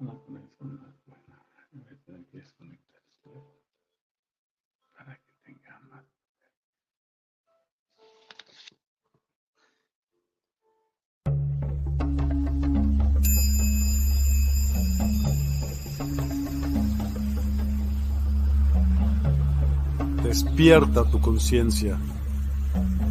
una conexión más buena. Voy a tener que desconectar esto para que tenga más. Despierta tu conciencia.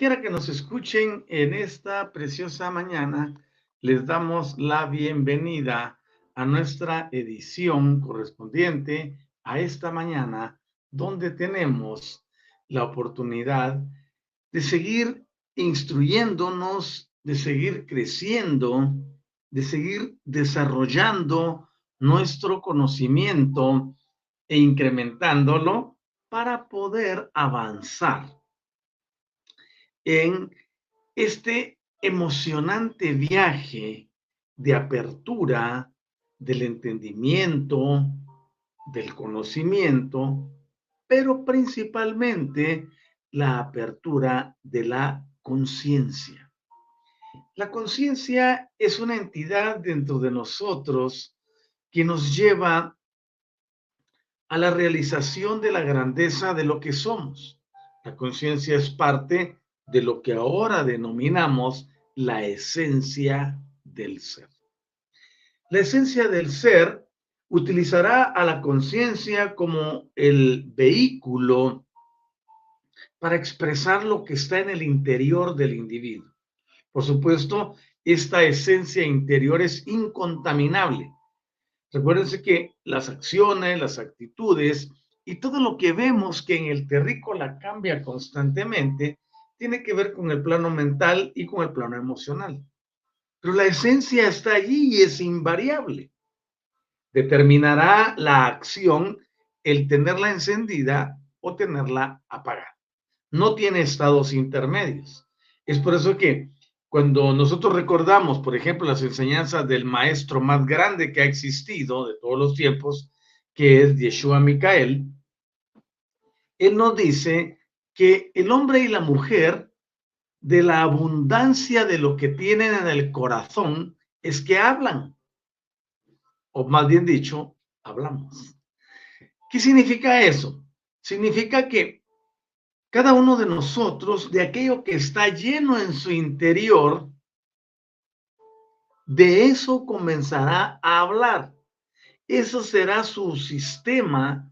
Quiera que nos escuchen en esta preciosa mañana, les damos la bienvenida a nuestra edición correspondiente a esta mañana, donde tenemos la oportunidad de seguir instruyéndonos, de seguir creciendo, de seguir desarrollando nuestro conocimiento e incrementándolo para poder avanzar en este emocionante viaje de apertura del entendimiento, del conocimiento, pero principalmente la apertura de la conciencia. La conciencia es una entidad dentro de nosotros que nos lleva a la realización de la grandeza de lo que somos. La conciencia es parte de lo que ahora denominamos la esencia del ser. La esencia del ser utilizará a la conciencia como el vehículo para expresar lo que está en el interior del individuo. Por supuesto, esta esencia interior es incontaminable. Recuérdense que las acciones, las actitudes y todo lo que vemos que en el terrícola cambia constantemente, tiene que ver con el plano mental y con el plano emocional. Pero la esencia está allí y es invariable. Determinará la acción el tenerla encendida o tenerla apagada. No tiene estados intermedios. Es por eso que cuando nosotros recordamos, por ejemplo, las enseñanzas del maestro más grande que ha existido de todos los tiempos, que es Yeshua Micael, él nos dice que el hombre y la mujer, de la abundancia de lo que tienen en el corazón, es que hablan. O más bien dicho, hablamos. ¿Qué significa eso? Significa que cada uno de nosotros, de aquello que está lleno en su interior, de eso comenzará a hablar. Eso será su sistema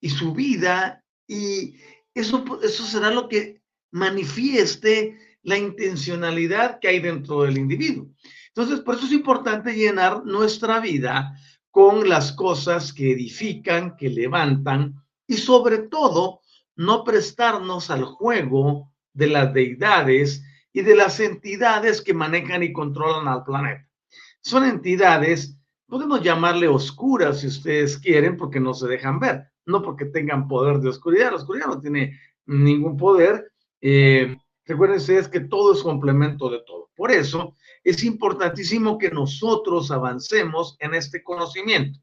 y su vida Y eso, eso será lo que manifieste la intencionalidad que hay dentro del individuo. Entonces, por eso es importante llenar nuestra vida con las cosas que edifican, que levantan y sobre todo no prestarnos al juego de las deidades y de las entidades que manejan y controlan al planeta. Son entidades, podemos llamarle oscuras si ustedes quieren, porque no se dejan ver, no porque tengan poder de oscuridad. La oscuridad no tiene ningún poder. Eh, recuerden que todo es complemento de todo. Por eso es importantísimo que nosotros avancemos en este conocimiento.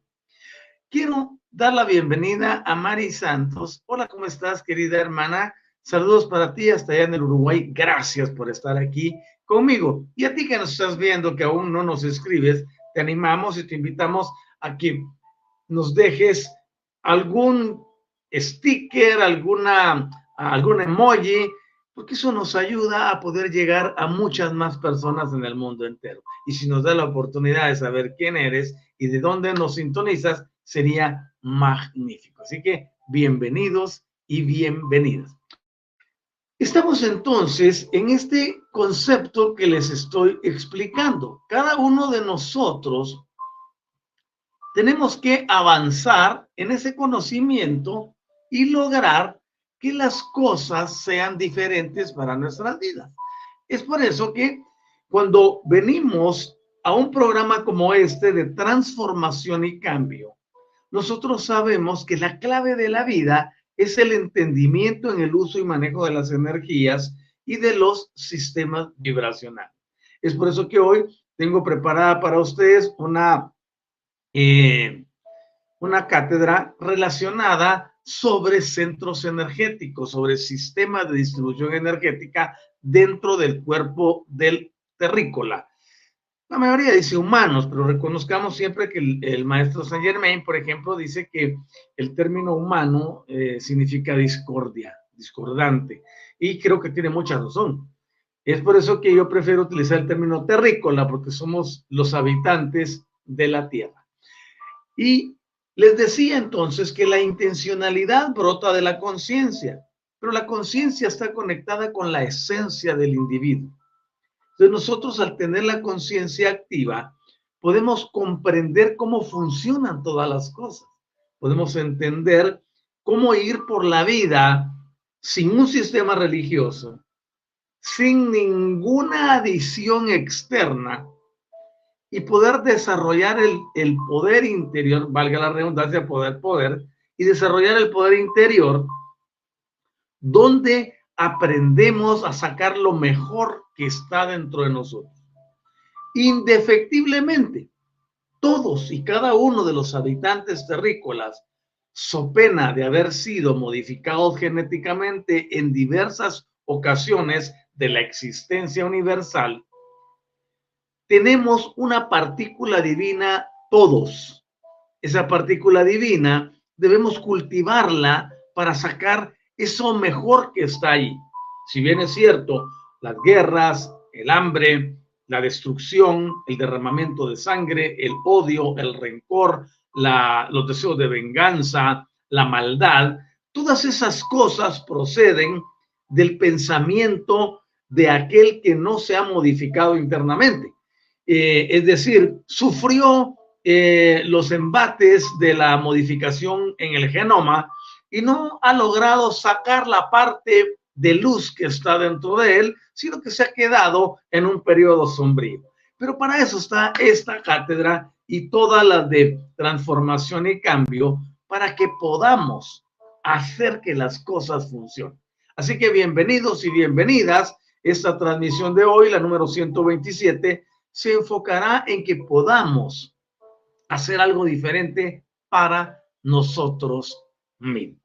Quiero dar la bienvenida a Mari Santos. Hola, ¿cómo estás, querida hermana? Saludos para ti hasta allá en el Uruguay. Gracias por estar aquí conmigo. Y a ti que nos estás viendo, que aún no nos escribes, te animamos y te invitamos a que nos dejes algún sticker, alguna, algún emoji, porque eso nos ayuda a poder llegar a muchas más personas en el mundo entero. Y si nos da la oportunidad de saber quién eres y de dónde nos sintonizas, sería magnífico. Así que bienvenidos y bienvenidas. Estamos entonces en este concepto que les estoy explicando. Cada uno de nosotros tenemos que avanzar en ese conocimiento y lograr que las cosas sean diferentes para nuestras vidas. Es por eso que cuando venimos a un programa como este de transformación y cambio, nosotros sabemos que la clave de la vida es el entendimiento en el uso y manejo de las energías y de los sistemas vibracionales. Es por eso que hoy tengo preparada para ustedes una, eh, una cátedra relacionada sobre centros energéticos, sobre sistemas de distribución energética dentro del cuerpo del terrícola. La mayoría dice humanos, pero reconozcamos siempre que el, maestro Saint Germain, por ejemplo, dice que el término humano eh, significa discordia, discordante, y creo que tiene mucha razón. Es por eso que yo prefiero utilizar el término terrícola, porque somos los habitantes de la tierra. Y les decía entonces que la intencionalidad brota de la conciencia, pero la conciencia está conectada con la esencia del individuo. Entonces nosotros al tener la conciencia activa, podemos comprender cómo funcionan todas las cosas. Podemos entender cómo ir por la vida sin un sistema religioso, sin ninguna adición externa y poder desarrollar el, el, poder interior, valga la redundancia, poder, poder, y desarrollar el poder interior, donde aprendemos a sacar lo mejor que está dentro de nosotros. Indefectiblemente, todos y cada uno de los habitantes terrícolas, so pena de haber sido modificados genéticamente en diversas ocasiones de la existencia universal, tenemos una partícula divina todos. Esa partícula divina debemos cultivarla para sacar eso mejor que está ahí. Si bien es cierto, las guerras, el hambre, la destrucción, el derramamiento de sangre, el odio, el rencor, los deseos de venganza, la maldad, todas esas cosas proceden del pensamiento de aquel que no se ha modificado internamente. Eh, es decir, sufrió eh, los embates de la modificación en el genoma y no ha logrado sacar la parte de luz que está dentro de él, sino que se ha quedado en un periodo sombrío. Pero para eso está esta cátedra y todas las de transformación y cambio para que podamos hacer que las cosas funcionen. Así que bienvenidos y bienvenidas. Esta transmisión de hoy, la número 127, se enfocará en que podamos hacer algo diferente para nosotros mismos.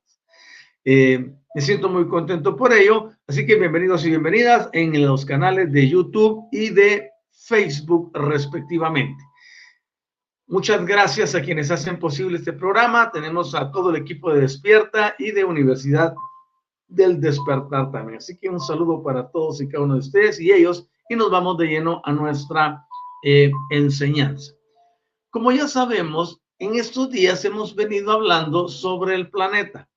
Eh, me siento muy contento por ello, así que bienvenidos y bienvenidas en los canales de YouTube y de Facebook respectivamente. Muchas gracias a quienes hacen posible este programa. Tenemos a todo el equipo de Despierta y de Universidad del Despertar también. Así que un saludo para todos y cada uno de ustedes y ellos y nos vamos de lleno a nuestra eh, enseñanza. Como ya sabemos, en estos días hemos venido hablando sobre el planeta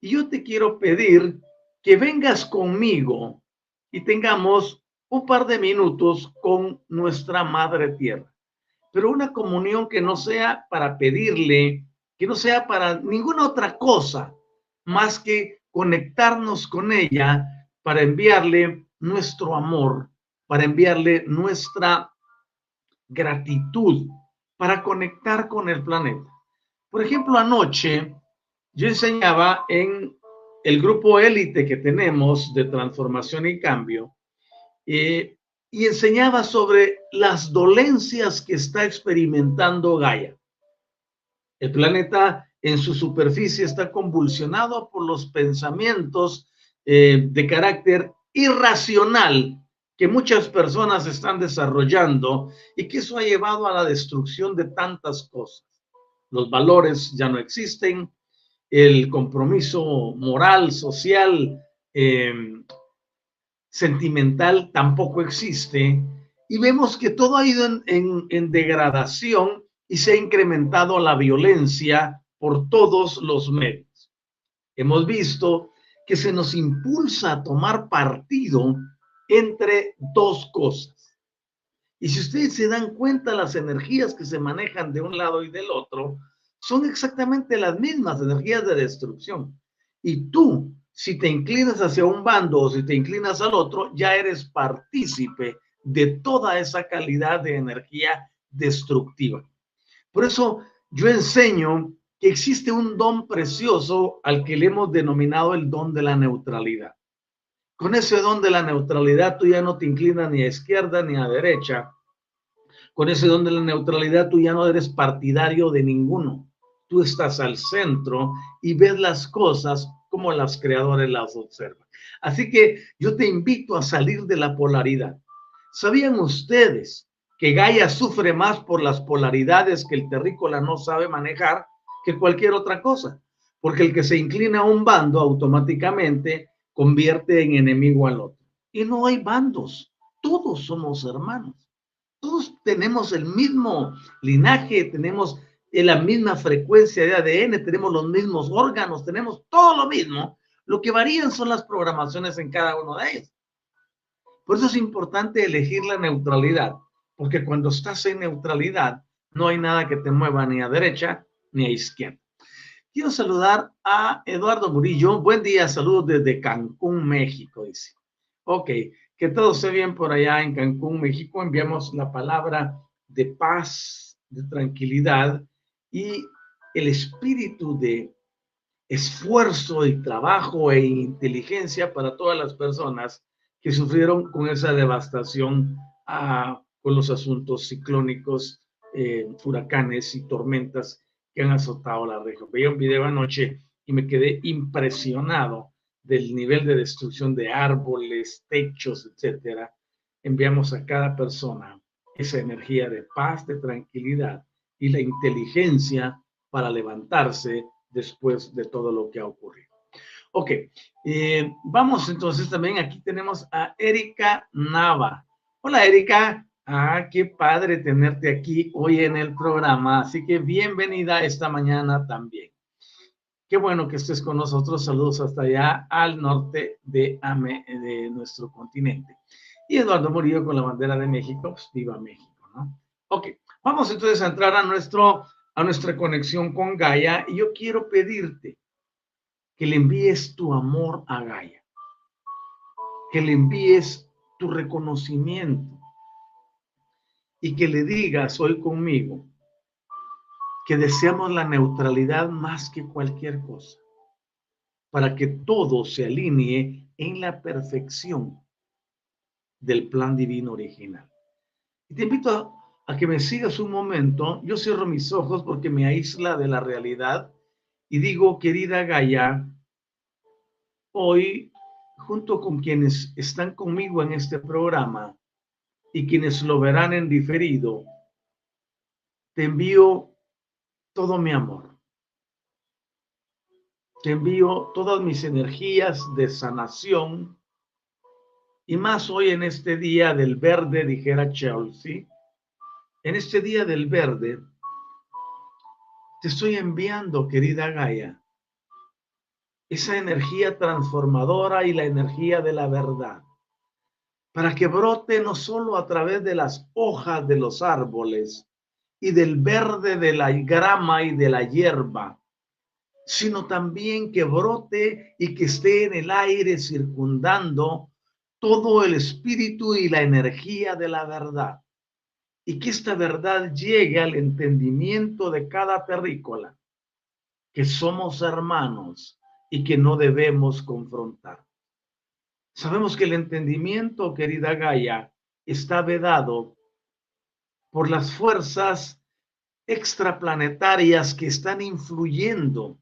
Y yo te quiero pedir que vengas conmigo y tengamos un par de minutos con nuestra Madre Tierra. Pero una comunión que no sea para pedirle, que no sea para ninguna otra cosa más que conectarnos con ella para enviarle nuestro amor, para enviarle nuestra gratitud, para conectar con el planeta. Por ejemplo, anoche yo enseñaba en el grupo élite que tenemos de transformación y cambio, eh, y enseñaba sobre las dolencias que está experimentando Gaia. El planeta en su superficie está convulsionado por los pensamientos eh, de carácter irracional que muchas personas están desarrollando y que eso ha llevado a la destrucción de tantas cosas. Los valores ya no existen, el compromiso moral, social, eh, sentimental tampoco existe y vemos que todo ha ido en, degradación y se ha incrementado la violencia por todos los medios. Hemos visto que se nos impulsa a tomar partido entre dos cosas. Y si ustedes se dan cuenta, las energías que se manejan de un lado y del otro son exactamente las mismas energías de destrucción. Y tú, si te inclinas hacia un bando o si te inclinas al otro, ya eres partícipe de toda esa calidad de energía destructiva. Por eso yo enseño que existe un don precioso al que le hemos denominado el don de la neutralidad. Con ese don de la neutralidad tú ya no te inclinas ni a izquierda ni a derecha. Con ese don de la neutralidad tú ya no eres partidario de ninguno tú estás al centro y ves las cosas como las creadores las observan. Así que yo te invito a salir de la polaridad. ¿Sabían ustedes que Gaia sufre más por las polaridades que el terrícola no sabe manejar que cualquier otra cosa? Porque el que se inclina a un bando automáticamente convierte en enemigo al otro. Y no hay bandos, todos somos hermanos. Todos tenemos el mismo linaje, tenemos en la misma frecuencia de ADN, tenemos los mismos órganos, tenemos todo lo mismo. Lo que varían son las programaciones en cada uno de ellos. Por eso es importante elegir la neutralidad, porque cuando estás en neutralidad, no hay nada que te mueva ni a derecha ni a izquierda. Quiero saludar a Eduardo Murillo. Buen día, saludos desde Cancún, México, dice. Ok, que todo esté bien por allá en Cancún, México. Enviamos la palabra de paz, de tranquilidad y el espíritu de esfuerzo y trabajo e inteligencia para todas las personas que sufrieron con esa devastación ah, con los asuntos ciclónicos, eh, huracanes y tormentas han azotado la región. Veía un video anoche y me quedé impresionado del nivel de destrucción de árboles, techos, etcétera. Enviamos a cada persona esa energía de paz, de tranquilidad y la inteligencia para levantarse después de todo lo que ha ocurrido. Ok, eh, vamos entonces también, aquí tenemos a Erika Nava. Hola Erika, ah, qué padre tenerte aquí hoy en el programa, así que bienvenida esta mañana también. Qué bueno que estés con nosotros, saludos hasta allá al norte de, nuestro continente. Y Eduardo Murillo con la bandera de México, pues viva México, ¿no? Ok, Vamos entonces a entrar a, nuestro, a nuestra conexión con Gaia y yo quiero pedirte que le envíes tu amor a Gaia, que le envíes tu reconocimiento y que le digas hoy conmigo que deseamos la neutralidad más que cualquier cosa, para que todo se alinee en la perfección del plan divino original. Y te invito a que me sigas un momento. Yo cierro mis ojos porque me aísla de la realidad y digo, querida Gaia, hoy, junto con quienes están conmigo en este programa y quienes lo verán en diferido, te envío todo mi amor. Te envío todas mis energías de sanación y más hoy en este día del verde, dijera Chelsea en este día del verde, te estoy enviando, querida Gaia, esa energía transformadora y la energía de la verdad, para que brote no solo a través de las hojas de los árboles y del verde de la grama y de la hierba, sino también que brote y que esté en el aire circundando todo el espíritu y la energía de la verdad. Y que esta verdad llegue al entendimiento de cada terrícola, que somos hermanos y que no debemos confrontar. Sabemos que el entendimiento, querida Gaia, está vedado por las fuerzas extraplanetarias que están influyendo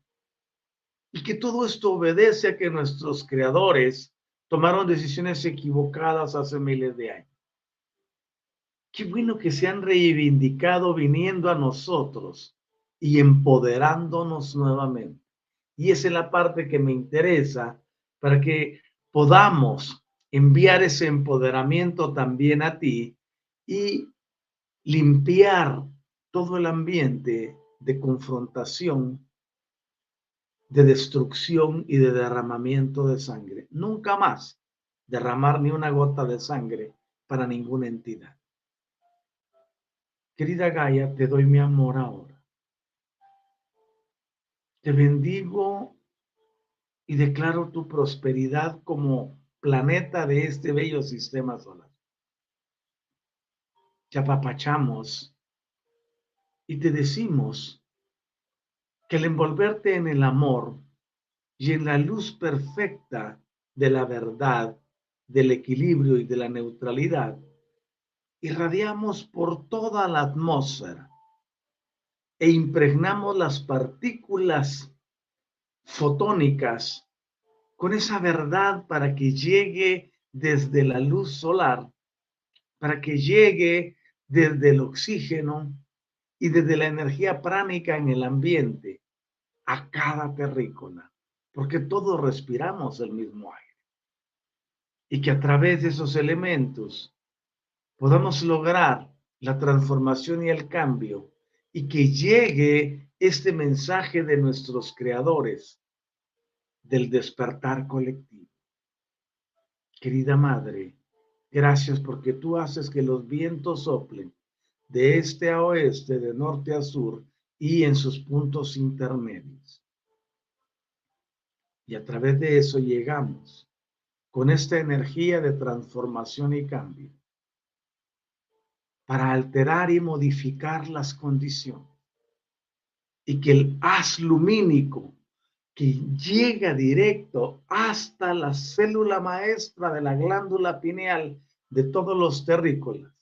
y que todo esto obedece a que nuestros creadores tomaron decisiones equivocadas hace miles de años. Qué bueno que se han reivindicado viniendo a nosotros y empoderándonos nuevamente. Y esa es la parte que me interesa para que podamos enviar ese empoderamiento también a ti y limpiar todo el ambiente de confrontación, de destrucción y de derramamiento de sangre. Nunca más derramar ni una gota de sangre para ninguna entidad. Querida Gaia, te doy mi amor ahora. Te bendigo y declaro tu prosperidad como planeta de este bello sistema solar. Te apapachamos y te decimos que al envolverte en el amor y en la luz perfecta de la verdad, del equilibrio y de la neutralidad, irradiamos por toda la atmósfera e impregnamos las partículas fotónicas con esa verdad para que llegue desde la luz solar, para que llegue desde el oxígeno y desde la energía pránica en el ambiente a cada terrícola, porque todos respiramos el mismo aire. Y que a través de esos elementos podamos lograr la transformación y el cambio y que llegue este mensaje de nuestros creadores del despertar colectivo. Querida Madre, gracias porque tú haces que los vientos soplen de este a oeste, de norte a sur y en sus puntos intermedios. Y a través de eso llegamos con esta energía de transformación y cambio para alterar y modificar las condiciones. Y que el haz lumínico que llega directo hasta la célula maestra de la glándula pineal de todos los terrícolas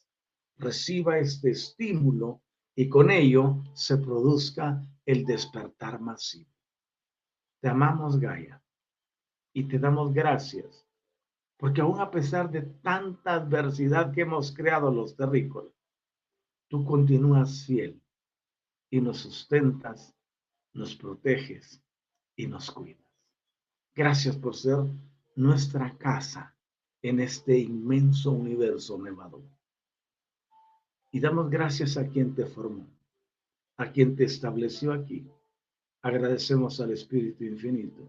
reciba este estímulo y con ello se produzca el despertar masivo. Te amamos, Gaia, y te damos gracias, porque aún a pesar de tanta adversidad que hemos creado los terrícolas, tú continúas fiel y nos sustentas, nos proteges y nos cuidas. Gracias por ser nuestra casa en este inmenso universo nevador. Y damos gracias a quien te formó, a quien te estableció aquí. Agradecemos al Espíritu Infinito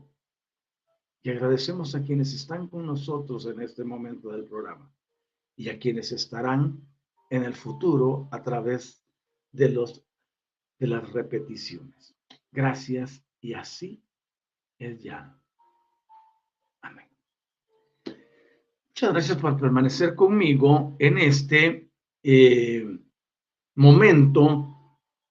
y agradecemos a quienes están con nosotros en este momento del programa y a quienes estarán en el futuro a través de, los, de las repeticiones. Gracias y así es ya. Amén. Muchas gracias por permanecer conmigo en este eh, momento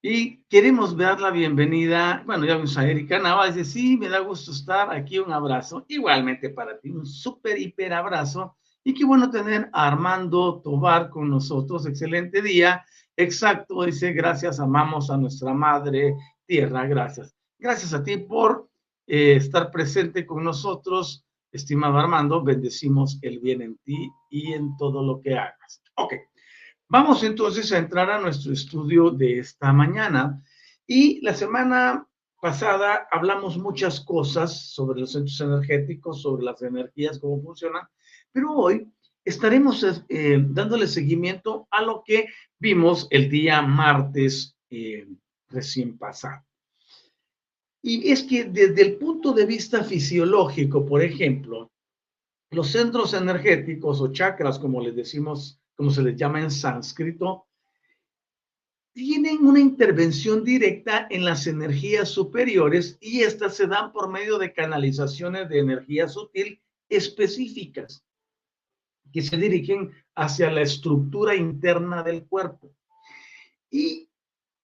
y queremos dar la bienvenida, bueno, ya vemos a Erika Nava, dice, sí, me da gusto estar aquí, un abrazo, igualmente para ti, un súper, hiper abrazo, y qué bueno tener a Armando Tobar con nosotros, excelente día, exacto, dice, gracias, amamos a nuestra madre tierra, gracias. Gracias a ti por eh, estar presente con nosotros, estimado Armando, bendecimos el bien en ti y en todo lo que hagas. Ok. Vamos entonces a entrar a nuestro estudio de esta mañana. Y la semana pasada hablamos muchas cosas sobre los centros energéticos, sobre las energías, cómo funcionan, pero hoy estaremos eh, dándole seguimiento a lo que vimos el día martes eh, recién pasado. Y es que desde el punto de vista fisiológico, por ejemplo, los centros energéticos o chakras, como les decimos, como se les llama en sánscrito, tienen una intervención directa en las energías superiores y estas se dan por medio de canalizaciones de energía sutil específicas que se dirigen hacia la estructura interna del cuerpo. Y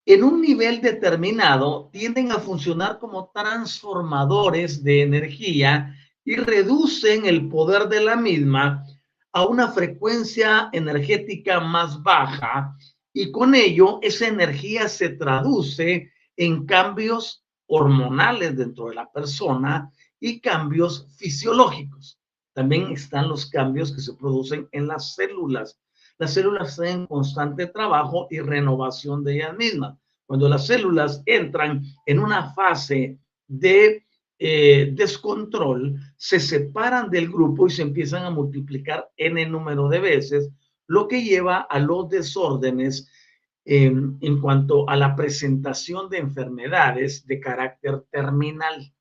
en un nivel determinado tienden a funcionar como transformadores de energía y reducen el poder de la misma a una frecuencia energética más baja y con ello esa energía se traduce en cambios hormonales dentro de la persona y cambios fisiológicos. También están los cambios que se producen en las células. Las células están en constante trabajo y renovación de ellas mismas. Cuando las células entran en una fase de eh, descontrol, se separan del grupo y se empiezan a multiplicar en el número de veces lo que lleva a los desórdenes em, en cuanto a la presentación de enfermedades de carácter terminal.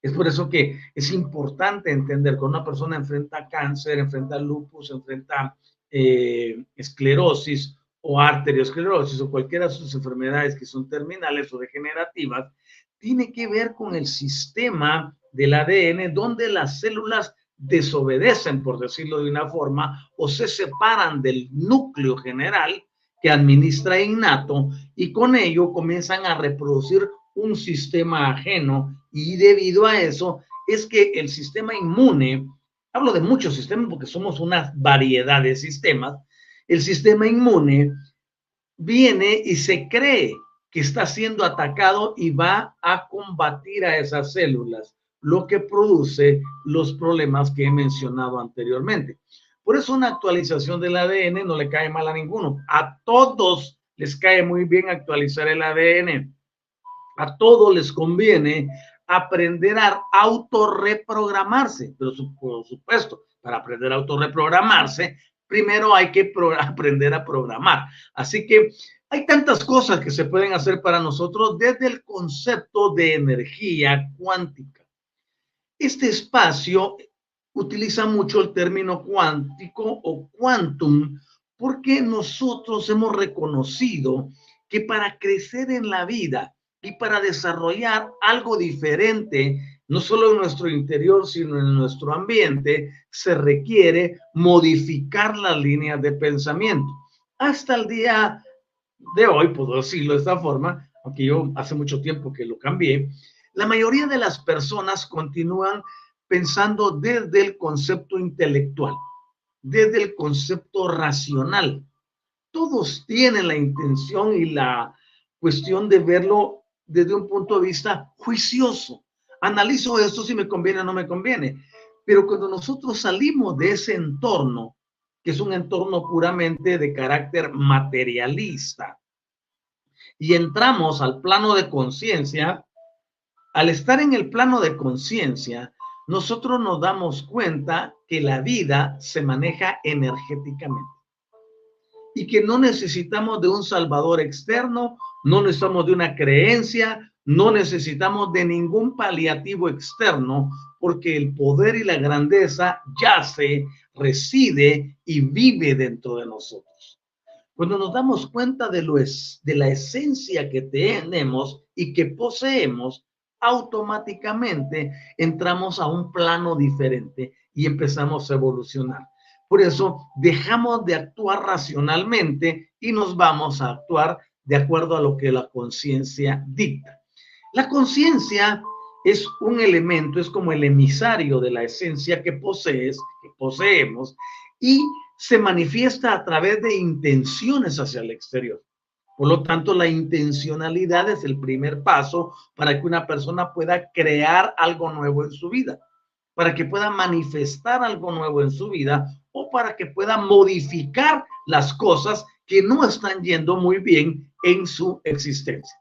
Es por eso que es importante entender que una persona enfrenta cáncer, enfrenta lupus, enfrenta eh, esclerosis o arteriosclerosis o cualquiera de sus enfermedades que son terminales o degenerativas, tiene que ver con el sistema del ADN donde las células desobedecen, por decirlo de una forma, o se separan del núcleo general que administra innato y con ello comienzan a reproducir un sistema ajeno y debido a eso es que el sistema inmune, hablo de muchos sistemas porque somos una variedad de sistemas, el sistema inmune viene y se cree que está siendo atacado y va a combatir a esas células lo que produce los problemas que he mencionado anteriormente. Por eso una actualización del ADN no le cae mal a ninguno. A todos les cae muy bien actualizar el ADN. A todos les conviene aprender a autorreprogramarse. Pero por supuesto, para aprender a autorreprogramarse, primero hay que aprender a programar. Así que hay tantas cosas que se pueden hacer para nosotros desde el concepto de energía cuántica. Este espacio utiliza mucho el término cuántico o quantum porque nosotros hemos reconocido que para crecer en la vida y para desarrollar algo diferente, no solo en nuestro interior, sino en nuestro ambiente, se requiere modificar las líneas de pensamiento. Hasta el día de hoy, puedo decirlo de esta forma, aunque yo hace mucho tiempo que lo cambié, la mayoría de las personas continúan pensando desde el concepto intelectual, desde el concepto racional. Todos tienen la intención y la cuestión de verlo desde un punto de vista juicioso. Analizo esto si me conviene o no me conviene. Pero cuando nosotros salimos de ese entorno, que es un entorno puramente de carácter materialista, y entramos al plano de conciencia, al estar en el plano de conciencia, nosotros nos damos cuenta que la vida se maneja energéticamente y que no necesitamos de un salvador externo, no necesitamos de una creencia, no necesitamos de ningún paliativo externo, porque el poder y la grandeza yace, reside y vive dentro de nosotros. Cuando nos damos cuenta de, lo es, de la esencia que tenemos y que poseemos, automáticamente entramos a un plano diferente y empezamos a evolucionar. Por eso dejamos de actuar racionalmente y nos vamos a actuar de acuerdo a lo que la conciencia dicta. La conciencia es un elemento, es como el emisario de la esencia que posees, que poseemos, y se manifiesta a través de intenciones hacia el exterior. Por lo tanto, la intencionalidad es el primer paso para que una persona pueda crear algo nuevo en su vida, para que pueda manifestar algo nuevo en su vida o para que pueda modificar las cosas que no están yendo muy bien en su existencia.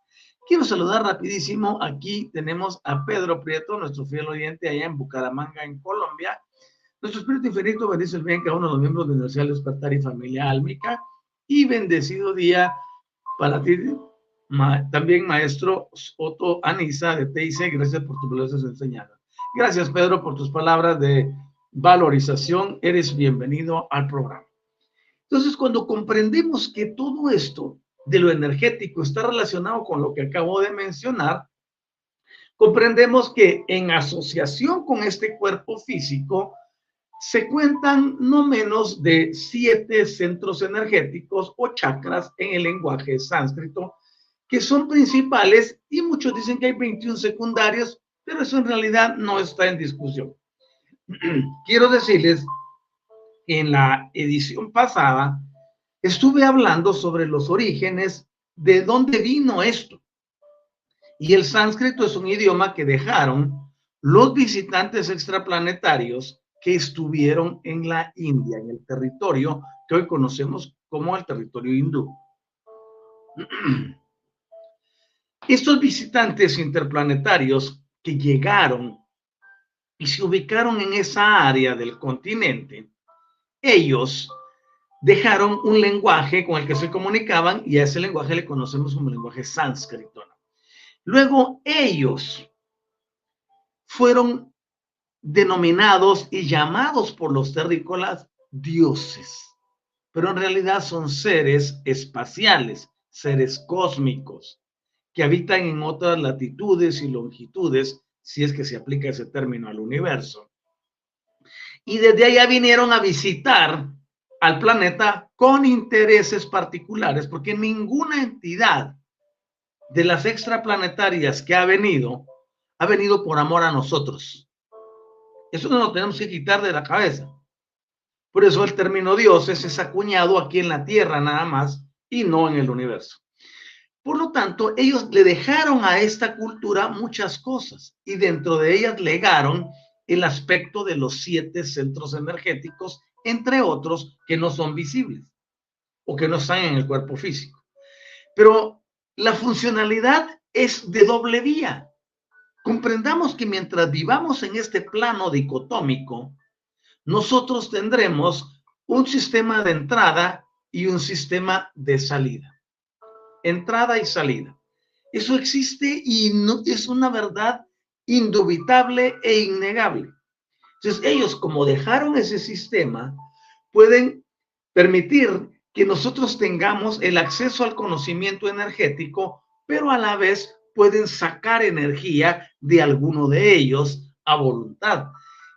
Quiero saludar rapidísimo. Aquí tenemos a Pedro Prieto, nuestro fiel oyente allá en Bucaramanga, en Colombia. Nuestro espíritu infinito bendice el bien cada uno de los miembros de Universidad Despertar y Familia Álmica. Y bendecido día para ti, también maestro Otto Anisa de TIC, gracias por tus valiosa enseñanzas. Gracias, Pedro, por tus palabras de valorización. Eres bienvenido al programa. Entonces, cuando comprendemos que todo esto de lo energético está relacionado con lo que acabo de mencionar, comprendemos que en asociación con este cuerpo físico se cuentan no menos de siete centros energéticos o chakras en el lenguaje sánscrito, que son principales y muchos dicen que hay 21 secundarios, pero eso en realidad no está en discusión. Quiero decirles en la edición pasada estuve hablando sobre los orígenes de dónde vino esto. Y el sánscrito es un idioma que dejaron los visitantes extraplanetarios que estuvieron en la India, en el territorio que hoy conocemos como el territorio hindú. Estos visitantes interplanetarios que llegaron y se ubicaron en esa área del continente, ellos dejaron un lenguaje con el que se comunicaban y a ese lenguaje le conocemos como lenguaje sánscrito. Luego ellos fueron denominados y llamados por los terrícolas dioses, pero en realidad son seres espaciales, seres cósmicos, que habitan en otras latitudes y longitudes, si es que se aplica ese término al universo. Y desde allá vinieron a visitar al planeta con intereses particulares, porque ninguna entidad de las extraplanetarias que ha venido, ha venido por amor a nosotros. Eso no lo tenemos que quitar de la cabeza. Por eso el término Dios es acuñado aquí en la Tierra nada más y no en el universo. Por lo tanto, ellos le dejaron a esta cultura muchas cosas y dentro de ellas legaron el aspecto de los siete centros energéticos, entre otros que no son visibles o que no están en el cuerpo físico. Pero la funcionalidad es de doble vía. Comprendamos que mientras vivamos en este plano dicotómico, nosotros tendremos un sistema de entrada y un sistema de salida. Entrada y salida. Eso existe y no, es una verdad indubitable e innegable. Entonces ellos, como dejaron ese sistema, pueden permitir que nosotros tengamos el acceso al conocimiento energético, pero a la vez pueden sacar energía de alguno de ellos a voluntad.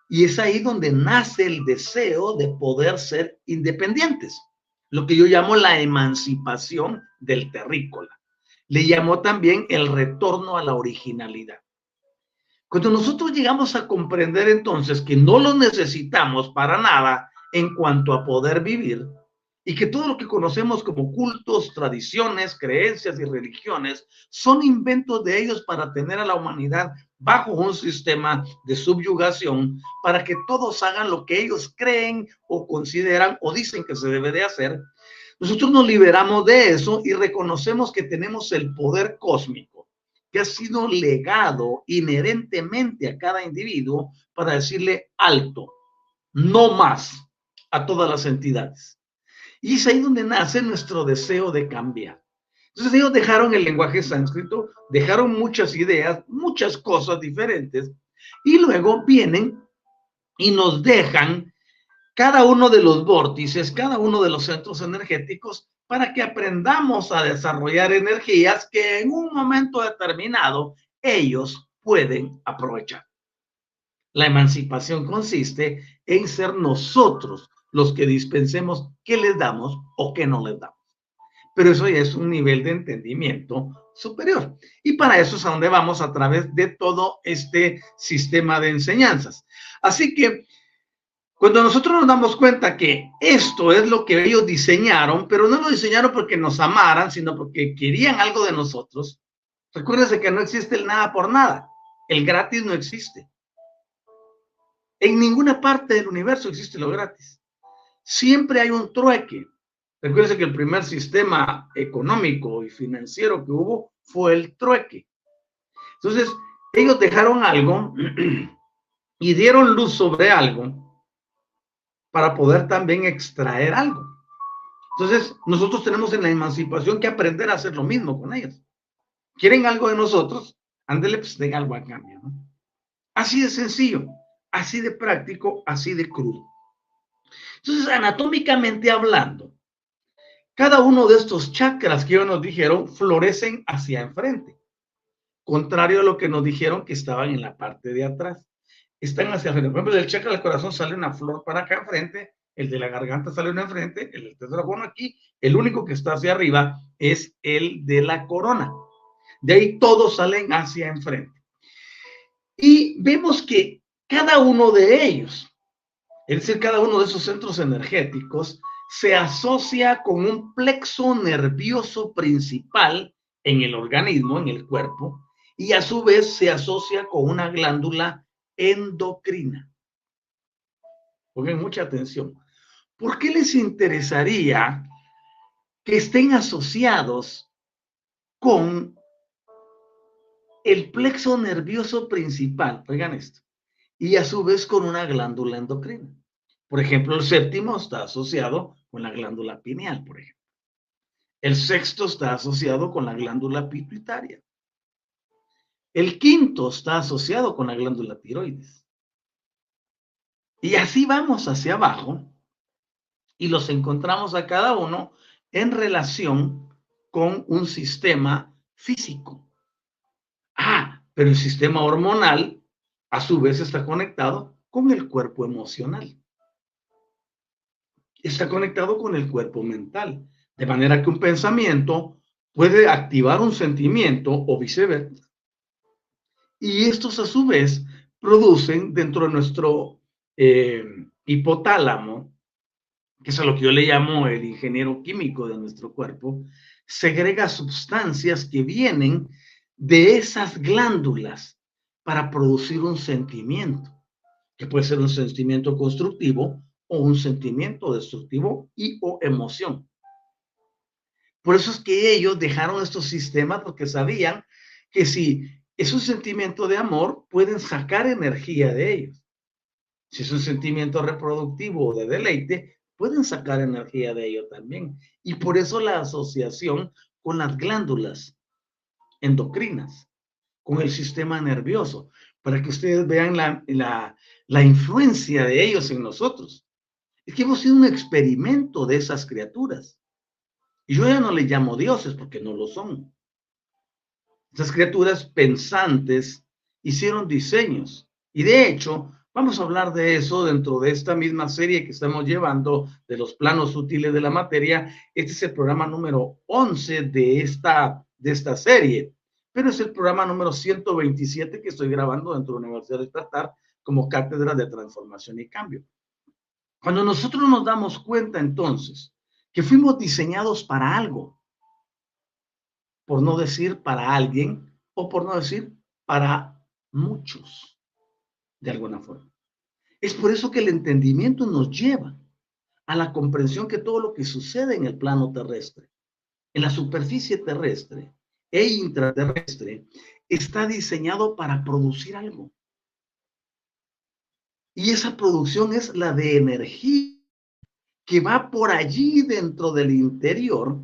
Y es ahí donde nace el deseo de poder ser independientes, lo que yo llamo la emancipación del terrícola. Le llamo también el retorno a la originalidad. Cuando nosotros llegamos a comprender entonces que no lo necesitamos para nada en cuanto a poder vivir, y que todo lo que conocemos como cultos, tradiciones, creencias y religiones son inventos de ellos para tener a la humanidad bajo un sistema de subyugación para que todos hagan lo que ellos creen o consideran o dicen que se debe de hacer. Nosotros nos liberamos de eso y reconocemos que tenemos el poder cósmico que ha sido legado inherentemente a cada individuo para decirle alto, no más a todas las entidades. Y es ahí donde nace nuestro deseo de cambiar. Entonces ellos dejaron el lenguaje sánscrito, dejaron muchas ideas, muchas cosas diferentes, y luego vienen y nos dejan cada uno de los vórtices, cada uno de los centros energéticos, para que aprendamos a desarrollar energías que en un momento determinado ellos pueden aprovechar. La emancipación consiste en ser nosotros los que dispensemos qué les damos o qué no les damos. Pero eso ya es un nivel de entendimiento superior. Y para eso es a donde vamos a través de todo este sistema de enseñanzas. Así que cuando nosotros nos damos cuenta que esto es lo que ellos diseñaron, pero no lo diseñaron porque nos amaran, sino porque querían algo de nosotros, recuérdense que no existe el nada por nada. El gratis no existe. En ninguna parte del universo existe lo gratis siempre hay un trueque. Recuerden que el primer sistema económico y financiero que hubo fue el trueque. Entonces, ellos dejaron algo y dieron luz sobre algo para poder también extraer algo. Entonces, nosotros tenemos en la emancipación que aprender a hacer lo mismo con ellos. quieren algo de nosotros, ándele, pues den algo a cambio. ¿no? Así de sencillo, así de práctico, así de crudo. Entonces, anatómicamente hablando, cada uno de estos chakras que ellos nos dijeron florecen hacia enfrente, contrario a lo que nos dijeron que estaban en la parte de atrás. Están hacia enfrente. Por ejemplo, del chakra del corazón sale una flor para acá enfrente, el de la garganta sale una enfrente, el del tetragono aquí, el único que está hacia arriba es el de la corona. De ahí todos salen hacia enfrente. Y vemos que cada uno de ellos, es decir, cada uno de esos centros energéticos, se asocia con un plexo nervioso principal en el organismo, en el cuerpo, y a su vez se asocia con una glándula endocrina. Pongan mucha atención. ¿Por qué les interesaría que estén asociados con el plexo nervioso principal, oigan esto, y a su vez con una glándula endocrina. Por ejemplo, el séptimo está asociado con la glándula pineal, por ejemplo. El sexto está asociado con la glándula pituitaria. El quinto está asociado con la glándula tiroides. Y así vamos hacia abajo y los encontramos a cada uno en relación con un sistema físico. Ah, pero el sistema hormonal a su vez está conectado con el cuerpo emocional. Está conectado con el cuerpo mental. De manera que un pensamiento puede activar un sentimiento o viceversa. Y estos a su vez producen dentro de nuestro eh, hipotálamo, que es a lo que yo le llamo el ingeniero químico de nuestro cuerpo, segrega sustancias que vienen de esas glándulas para producir un sentimiento, que puede ser un sentimiento constructivo o un sentimiento destructivo y o emoción. Por eso es que ellos dejaron estos sistemas porque sabían que si es un sentimiento de amor, pueden sacar energía de ellos. Si es un sentimiento reproductivo o de deleite, pueden sacar energía de ello también. Y por eso la asociación con las glándulas endocrinas, con el sistema nervioso, para que ustedes vean la, la, influencia de ellos en nosotros. Es que hemos sido un experimento de esas criaturas. Y yo ya no les llamo dioses porque no lo son. Esas criaturas pensantes hicieron diseños. Y de hecho, vamos a hablar de eso dentro de esta misma serie que estamos llevando de los planos sutiles de la materia. Este es el programa número 11 de esta de esta serie, pero es el programa número 127 que estoy grabando dentro de la Universidad de Tratar como cátedra de transformación y cambio. Cuando nosotros nos damos cuenta entonces que fuimos diseñados para algo, por no decir para alguien o por no decir para muchos, de alguna forma. Es por eso que el entendimiento nos lleva a la comprensión que todo lo que sucede en el plano terrestre en la superficie terrestre e intraterrestre está diseñado para producir algo. Y esa producción es la de energía que va por allí dentro del interior,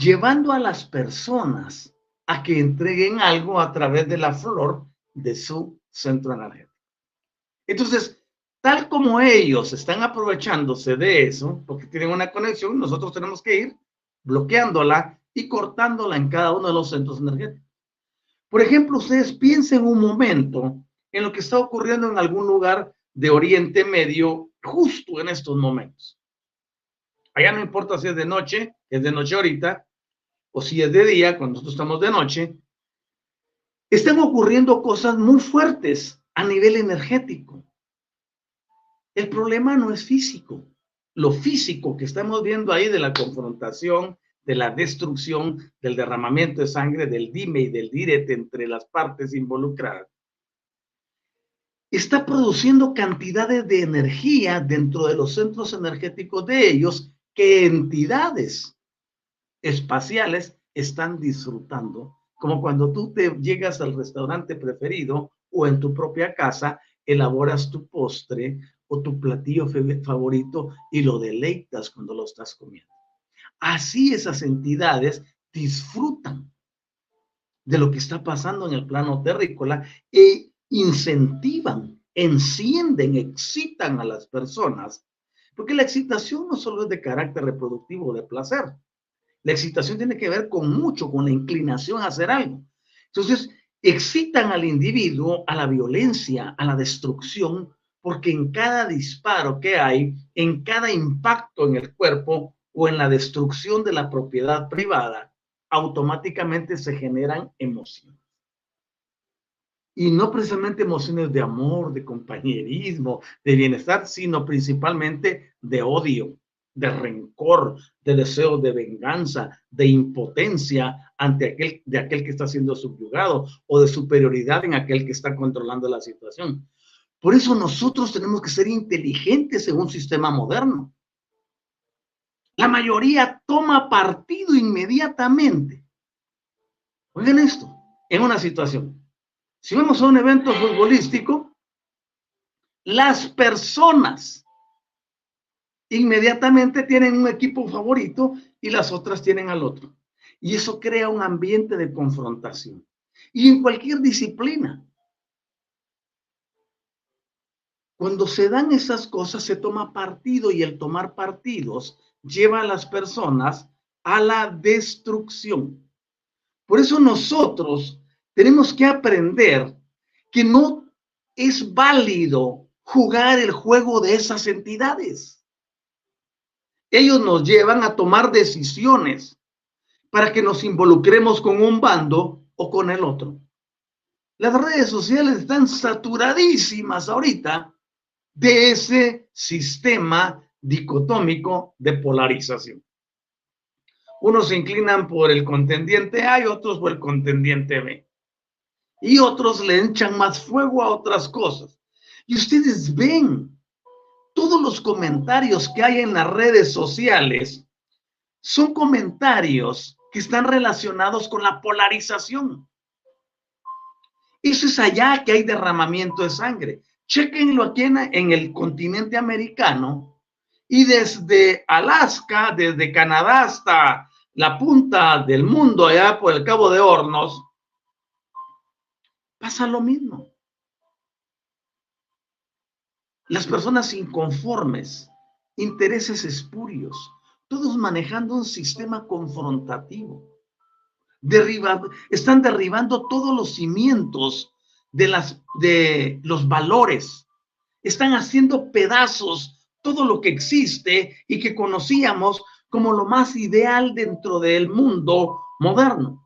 llevando a las personas a que entreguen algo a través de la flor de su centro energético. Entonces, tal como ellos están aprovechándose de eso, porque tienen una conexión, nosotros tenemos que ir bloqueándola y cortándola en cada uno de los centros energéticos. Por ejemplo, ustedes piensen un momento en lo que está ocurriendo en algún lugar de Oriente Medio justo en estos momentos. Allá no importa si es de noche, es de noche ahorita, o si es de día, cuando nosotros estamos de noche, están ocurriendo cosas muy fuertes a nivel energético. El problema no es físico, lo físico que estamos viendo ahí de la confrontación, de la destrucción, del derramamiento de sangre, del dime y del direte entre las partes involucradas, está produciendo cantidades de energía dentro de los centros energéticos de ellos que entidades espaciales están disfrutando, como cuando tú te llegas al restaurante preferido o en tu propia casa, elaboras tu postre o tu platillo favorito y lo deleitas cuando lo estás comiendo. Así esas entidades disfrutan de lo que está pasando en el plano terrícola e incentivan, encienden, excitan a las personas, porque la excitación no solo es de carácter reproductivo de placer, la excitación tiene que ver con mucho, con la inclinación a hacer algo. Entonces, excitan al individuo a la violencia, a la destrucción, porque en cada disparo que hay, en cada impacto en el cuerpo o en la destrucción de la propiedad privada, automáticamente se generan emociones. Y no precisamente emociones de amor, de compañerismo, de bienestar, sino principalmente de odio, de rencor, de deseo de venganza, de impotencia ante aquel, de aquel que está siendo subyugado o de superioridad en aquel que está controlando la situación. Por eso nosotros tenemos que ser inteligentes en un sistema moderno. La mayoría toma partido inmediatamente. Oigan esto, en una situación. Si vamos a un evento futbolístico, las personas inmediatamente tienen un equipo favorito y las otras tienen al otro. Y eso crea un ambiente de confrontación. Y en cualquier disciplina. Cuando se dan esas cosas, se toma partido y el tomar partidos lleva a las personas a la destrucción. Por eso nosotros tenemos que aprender que no es válido jugar el juego de esas entidades ellos nos llevan a tomar decisiones para que nos involucremos con un bando o con el otro. Las redes sociales están saturadísimas ahorita de ese sistema dicotómico de polarización. Unos se inclinan por el contendiente A y otros por el contendiente B. Y otros le echan más fuego a otras cosas. Y ustedes ven todos los comentarios que hay en las redes sociales son comentarios que están relacionados con la polarización. Eso es allá que hay derramamiento de sangre. Chequenlo aquí en, en el continente americano y desde Alaska, desde Canadá hasta la punta del mundo, allá por el Cabo de Hornos, pasa lo mismo las personas inconformes, intereses espurios, todos manejando un sistema confrontativo. están derribando todos los cimientos de, las, de los valores. Están haciendo pedazos todo lo que existe y que conocíamos como lo más ideal dentro del mundo moderno.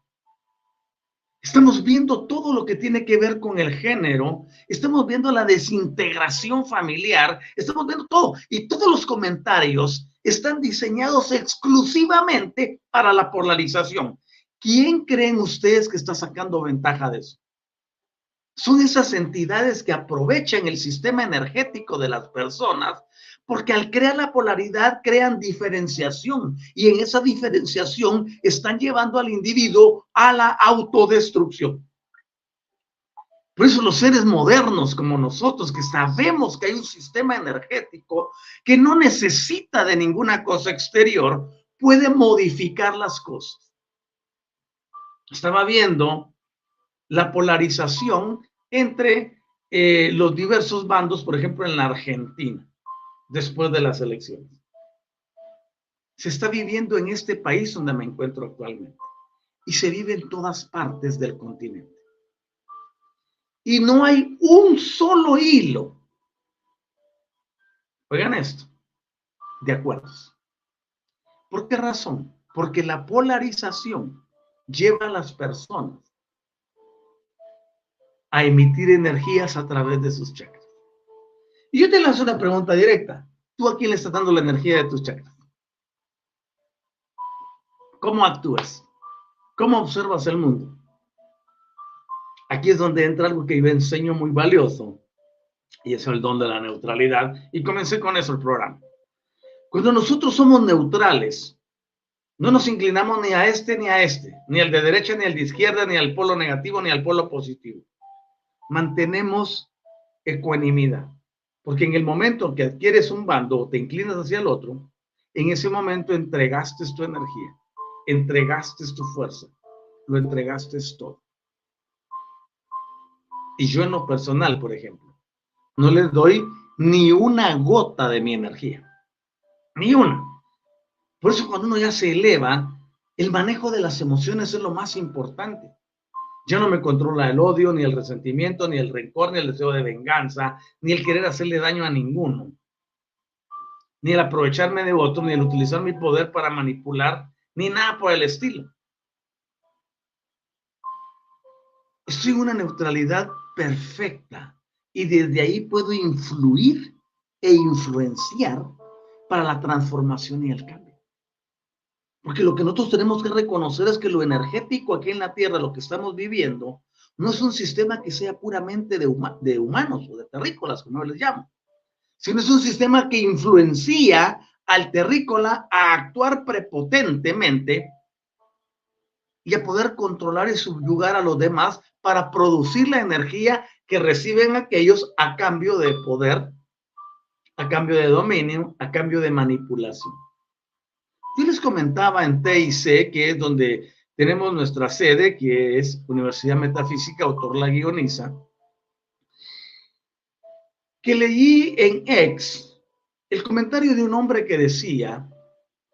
Estamos viendo todo lo que tiene que ver con el género, estamos viendo la desintegración familiar, estamos viendo todo. Y todos los comentarios están diseñados exclusivamente para la polarización. ¿Quién creen ustedes que está sacando ventaja de eso? Son esas entidades que aprovechan el sistema energético de las personas porque al crear la polaridad crean diferenciación y en esa diferenciación están llevando al individuo a la autodestrucción. Por eso los seres modernos como nosotros, que sabemos que hay un sistema energético que no necesita de ninguna cosa exterior, puede modificar las cosas. Estaba viendo la polarización entre eh, los diversos bandos, por ejemplo, en la Argentina después de las elecciones. Se está viviendo en este país donde me encuentro actualmente y se vive en todas partes del continente. Y no hay un solo hilo. Oigan esto, de acuerdos. ¿Por qué razón? Porque la polarización lleva a las personas a emitir energías a través de sus chakras. Y yo te lanzo una pregunta directa. ¿Tú a quién le estás dando la energía de tus chakras? ¿Cómo actúas? ¿Cómo observas el mundo? Aquí es donde entra algo que yo enseño muy valioso, y es el don de la neutralidad. Y comencé con eso el programa. Cuando nosotros somos neutrales, no nos inclinamos ni a este ni a este, ni al de derecha ni al de izquierda, ni al polo negativo ni al polo positivo. Mantenemos ecuanimidad. Porque en el momento que adquieres un bando o te inclinas hacia el otro, en ese momento entregaste tu energía, entregaste tu fuerza, lo entregaste todo. Y yo en lo personal, por ejemplo, no les doy ni una gota de mi energía. Ni una. Por eso cuando uno ya se eleva, el manejo de las emociones es lo más importante. Ya no me controla el odio, ni el resentimiento, ni el rencor, ni el deseo de venganza, ni el querer hacerle daño a ninguno, ni el aprovecharme de otro, ni el utilizar mi poder para manipular, ni nada por el estilo. Estoy en una neutralidad perfecta y desde ahí puedo influir e influenciar para la transformación y el cambio. Porque lo que nosotros tenemos que reconocer es que lo energético aquí en la Tierra, lo que estamos viviendo, no es un sistema que sea puramente de, humanos o de terrícolas, como yo les llamo, sino es un sistema que influencia al terrícola a actuar prepotentemente y a poder controlar y subyugar a los demás para producir la energía que reciben aquellos a cambio de poder, a cambio de dominio, a cambio de manipulación. Comentaba en TIC, que es donde tenemos nuestra sede, que es Universidad Metafísica Autor La Guioniza, que leí en X el comentario de un hombre que decía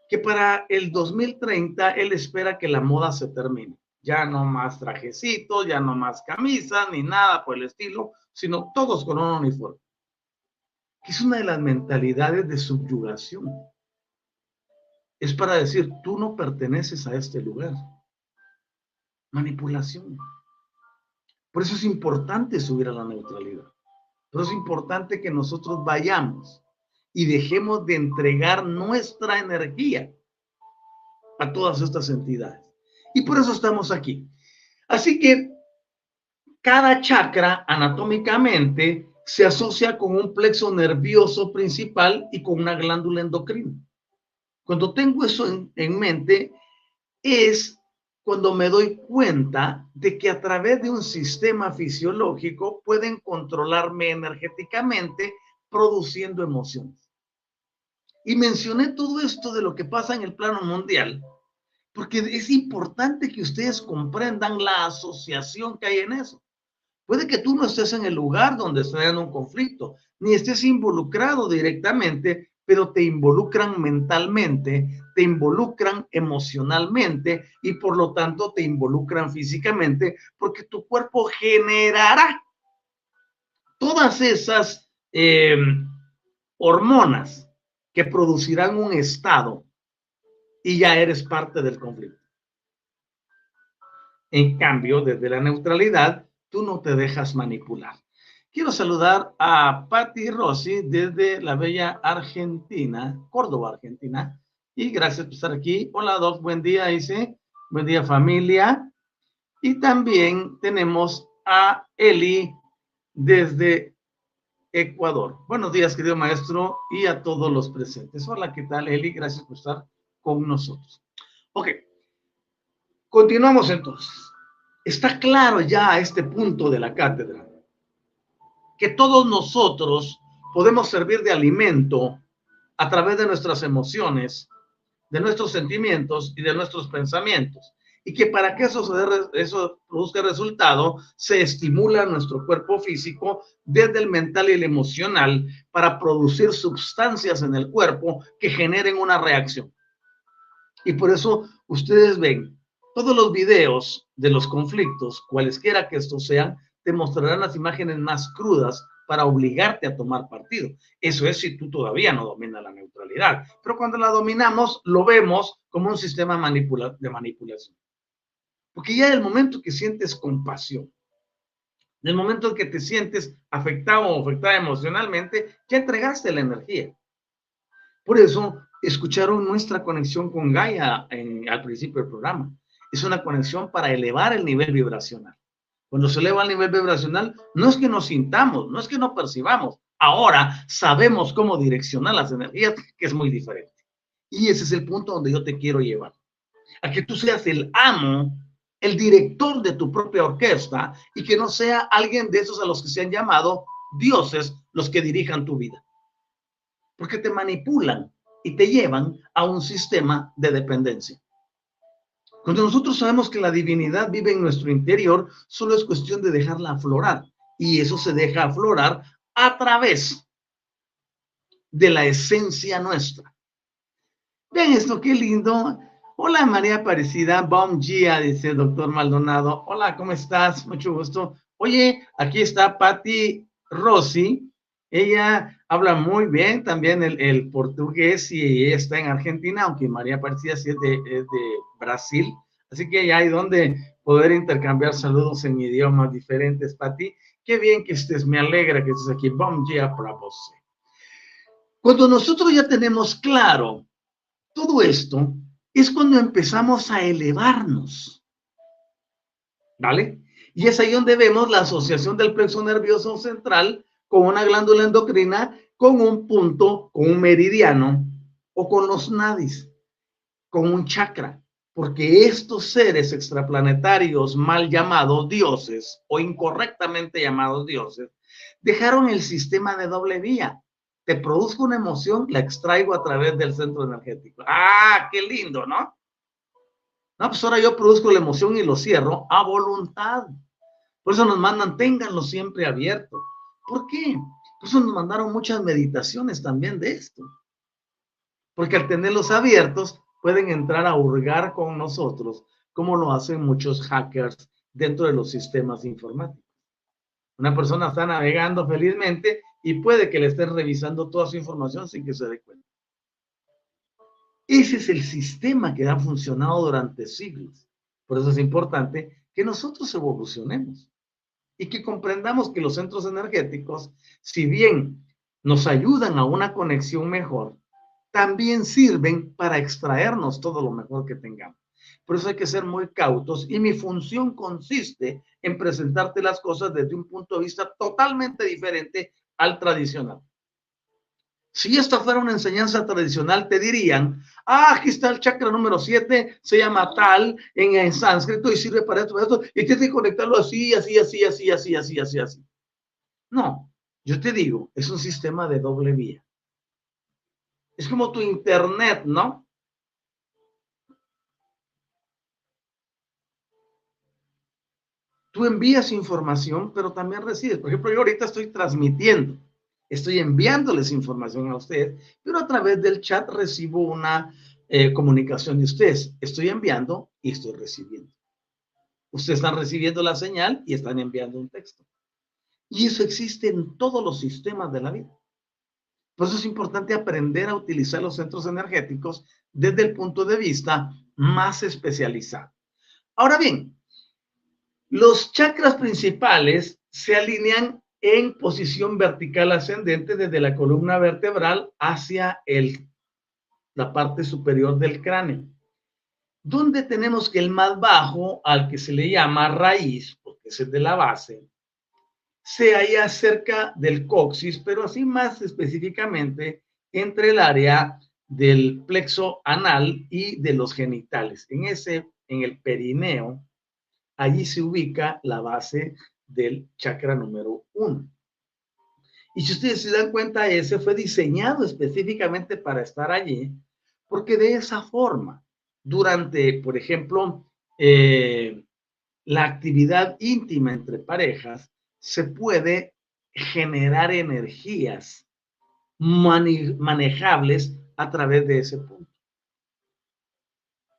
que para el 2030 él espera que la moda se termine. Ya no más trajecitos, ya no más camisas, ni nada por el estilo, sino todos con un uniforme. Que es una de las mentalidades de subyugación. Es para decir, tú no perteneces a este lugar. Manipulación. Por eso es importante subir a la neutralidad. Por eso es importante que nosotros vayamos y dejemos de entregar nuestra energía a todas estas entidades. Y por eso estamos aquí. Así que cada chakra anatómicamente se asocia con un plexo nervioso principal y con una glándula endocrina. Cuando tengo eso en, en mente, es cuando me doy cuenta de que a través de un sistema fisiológico pueden controlarme energéticamente produciendo emociones. Y mencioné todo esto de lo que pasa en el plano mundial, porque es importante que ustedes comprendan la asociación que hay en eso. Puede que tú no estés en el lugar donde está en un conflicto, ni estés involucrado directamente, pero te involucran mentalmente, te involucran emocionalmente y por lo tanto te involucran físicamente, porque tu cuerpo generará todas esas eh, hormonas que producirán un estado y ya eres parte del conflicto. En cambio, desde la neutralidad, tú no te dejas manipular. Quiero saludar a Patti Rossi desde la bella Argentina, Córdoba, Argentina. Y gracias por estar aquí. Hola, Doc, buen día, dice. Buen día, familia. Y también tenemos a Eli desde Ecuador. Buenos días, querido maestro, y a todos los presentes. Hola, ¿qué tal, Eli? Gracias por estar con nosotros. Ok, continuamos entonces. Está claro ya este punto de la cátedra que todos nosotros podemos servir de alimento a través de nuestras emociones, de nuestros sentimientos y de nuestros pensamientos y que para que eso, eso produzca resultado, se estimula nuestro cuerpo físico desde el mental y el emocional para producir sustancias en el cuerpo que generen una reacción. Y por eso ustedes ven todos los videos de los conflictos, cualesquiera que estos sean, te mostrarán las imágenes más crudas para obligarte a tomar partido. Eso es si tú todavía no dominas la neutralidad. Pero cuando la dominamos, lo vemos como un sistema de manipulación. Porque ya el momento que sientes compasión, del momento en que te sientes afectado o afectada emocionalmente, ya entregaste la energía. Por eso, escucharon nuestra conexión con Gaia al principio del programa. Es una conexión para elevar el nivel vibracional. Cuando se eleva el nivel vibracional, no es que nos sintamos, no es que no percibamos. Ahora sabemos cómo direccionar las energías, que es muy diferente. Y ese es el punto donde yo te quiero llevar. A que tú seas el amo el director de tu propia orquesta y que no sea alguien de esos a los que se han llamado dioses los que dirijan tu vida. Porque te manipulan y te llevan a un sistema de dependencia. Cuando nosotros sabemos que la divinidad vive en nuestro interior, solo es cuestión de dejarla aflorar y eso se deja aflorar a través de la esencia nuestra. Ven esto, qué lindo. Hola María Aparecida, bom dia, dice el doctor Maldonado. Hola, ¿cómo estás? Mucho gusto. Oye, aquí está Patti Rossi. Ella habla muy bien también el, portugués y está en Argentina, aunque María Aparecida sí es de, Brasil. Así que ya hay donde poder intercambiar saludos en idiomas diferentes, Patti. Qué bien que estés, me alegra que estés aquí. Bom dia para vos. Cuando nosotros ya tenemos claro todo esto, es cuando empezamos a elevarnos. ¿Vale? Y es ahí donde vemos la asociación del plexo nervioso central con una glándula endocrina, con un punto, con un meridiano o con los nadis, con un chakra. Porque estos seres extraplanetarios mal llamados dioses o incorrectamente llamados dioses dejaron el sistema de doble vía te produzco una emoción, la extraigo a través del centro energético. Ah, qué lindo, ¿no? No, pues ahora yo produzco la emoción y lo cierro a voluntad. Por eso nos mandan, ténganlo siempre abierto. ¿Por qué? Por eso nos mandaron muchas meditaciones también de esto. Porque al tenerlos abiertos, pueden entrar a hurgar con nosotros, como lo hacen muchos hackers dentro de los sistemas informáticos. Una persona está navegando felizmente y puede que le estén revisando toda su información sin que se dé cuenta. Ese es el sistema que ha funcionado durante siglos. Por eso es importante que nosotros evolucionemos y que comprendamos que los centros energéticos, si bien nos ayudan a una conexión mejor, también sirven para extraernos todo lo mejor que tengamos. Por eso hay que ser muy cautos y mi función consiste en presentarte las cosas desde un punto de vista totalmente diferente al tradicional. Si esta fuera una enseñanza tradicional, te dirían, ah, aquí está el chakra número 7, se llama tal en, sánscrito y sirve para esto, para esto, y tienes que conectarlo así, así, así, así, así, así, así, así. No, yo te digo, es un sistema de doble vía. Es como tu internet, ¿no? Tú envías información, pero también recibes. Por ejemplo, yo ahorita estoy transmitiendo, estoy enviándoles información a ustedes, pero a través del chat recibo una eh, comunicación de ustedes. Estoy enviando y estoy recibiendo. Ustedes están recibiendo la señal y están enviando un texto. Y eso existe en todos los sistemas de la vida. Por eso es importante aprender a utilizar los centros energéticos desde el punto de vista más especializado. Ahora bien, los chakras principales se alinean en posición vertical ascendente desde la columna vertebral hacia el, la parte superior del cráneo. Donde tenemos que el más bajo, al que se le llama raíz, porque es el de la base, se halla cerca del coxis, pero así más específicamente entre el área del plexo anal y de los genitales. En ese, en el perineo, allí se ubica la base del chakra número uno. Y si ustedes se dan cuenta, ese fue diseñado específicamente para estar allí, porque de esa forma, durante, por ejemplo, eh, la actividad íntima entre parejas, se puede generar energías manejables a través de ese punto.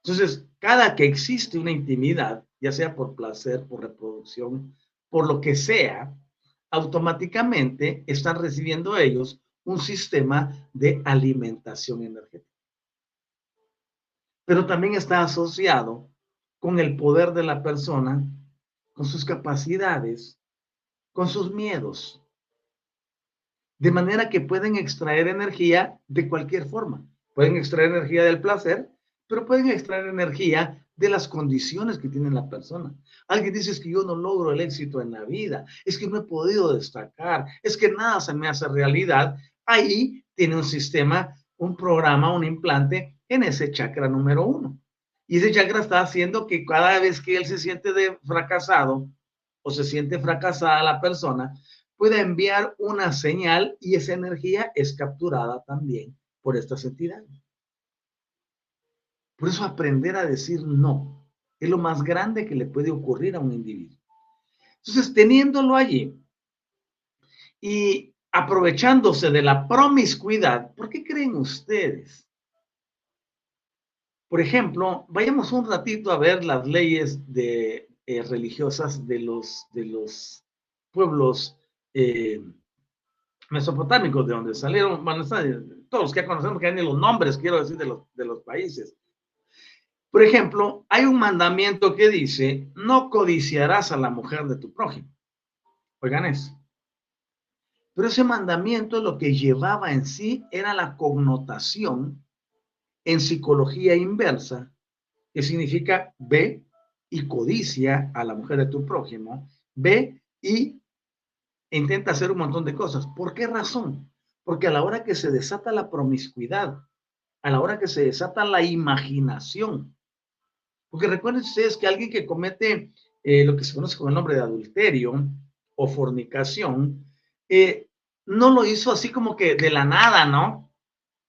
Entonces, cada que existe una intimidad, ya sea por placer, por reproducción, por lo que sea, automáticamente están recibiendo ellos un sistema de alimentación energética. Pero también está asociado con el poder de la persona, con sus capacidades, con sus miedos. De manera que pueden extraer energía de cualquier forma. Pueden extraer energía del placer, pero pueden extraer energía de las condiciones que tiene la persona. Alguien dice es que yo no logro el éxito en la vida, es que no he podido destacar, es que nada se me hace realidad. Ahí tiene un sistema, un programa, un implante en ese chakra número uno. Y ese chakra está haciendo que cada vez que él se siente fracasado o se siente fracasada la persona, pueda enviar una señal y esa energía es capturada también por estas entidades. Por eso aprender a decir no es lo más grande que le puede ocurrir a un individuo. Entonces, teniéndolo allí, y aprovechándose de la promiscuidad, ¿por qué creen ustedes? Por ejemplo, vayamos un ratito a ver las leyes eh, religiosas de los, de los pueblos eh, mesopotámicos, de donde salieron, bueno, todos los que conocemos que hay los nombres, quiero decir, de los, de los países. Por ejemplo, hay un mandamiento que dice, no codiciarás a la mujer de tu prójimo. Oigan eso. Pero ese mandamiento lo que llevaba en sí era la connotación en psicología inversa, que significa ve y codicia a la mujer de tu prójimo, ve y intenta hacer un montón de cosas. ¿Por qué razón? Porque a la hora que se desata la promiscuidad, a la hora que se desata la imaginación, porque recuerden ustedes que alguien que comete eh, lo que se conoce con el nombre de adulterio o fornicación, eh, no lo hizo así como que de la nada, ¿no?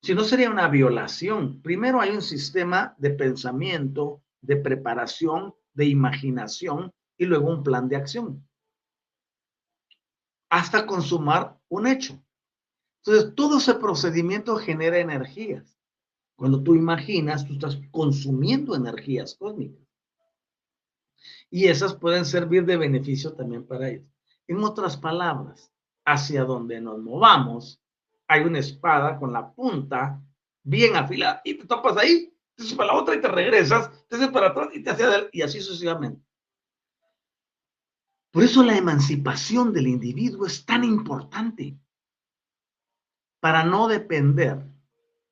Si no sería una violación. Primero hay un sistema de pensamiento, de preparación, de imaginación y luego un plan de acción. Hasta consumar un hecho. Entonces, todo ese procedimiento genera energías. Cuando tú imaginas, tú estás consumiendo energías cósmicas. Y esas pueden servir de beneficio también para ellos. En otras palabras, hacia donde nos movamos, hay una espada con la punta bien afilada y te topas ahí, te haces para la otra y te regresas, te haces para atrás y te haces y así sucesivamente. Por eso la emancipación del individuo es tan importante para no depender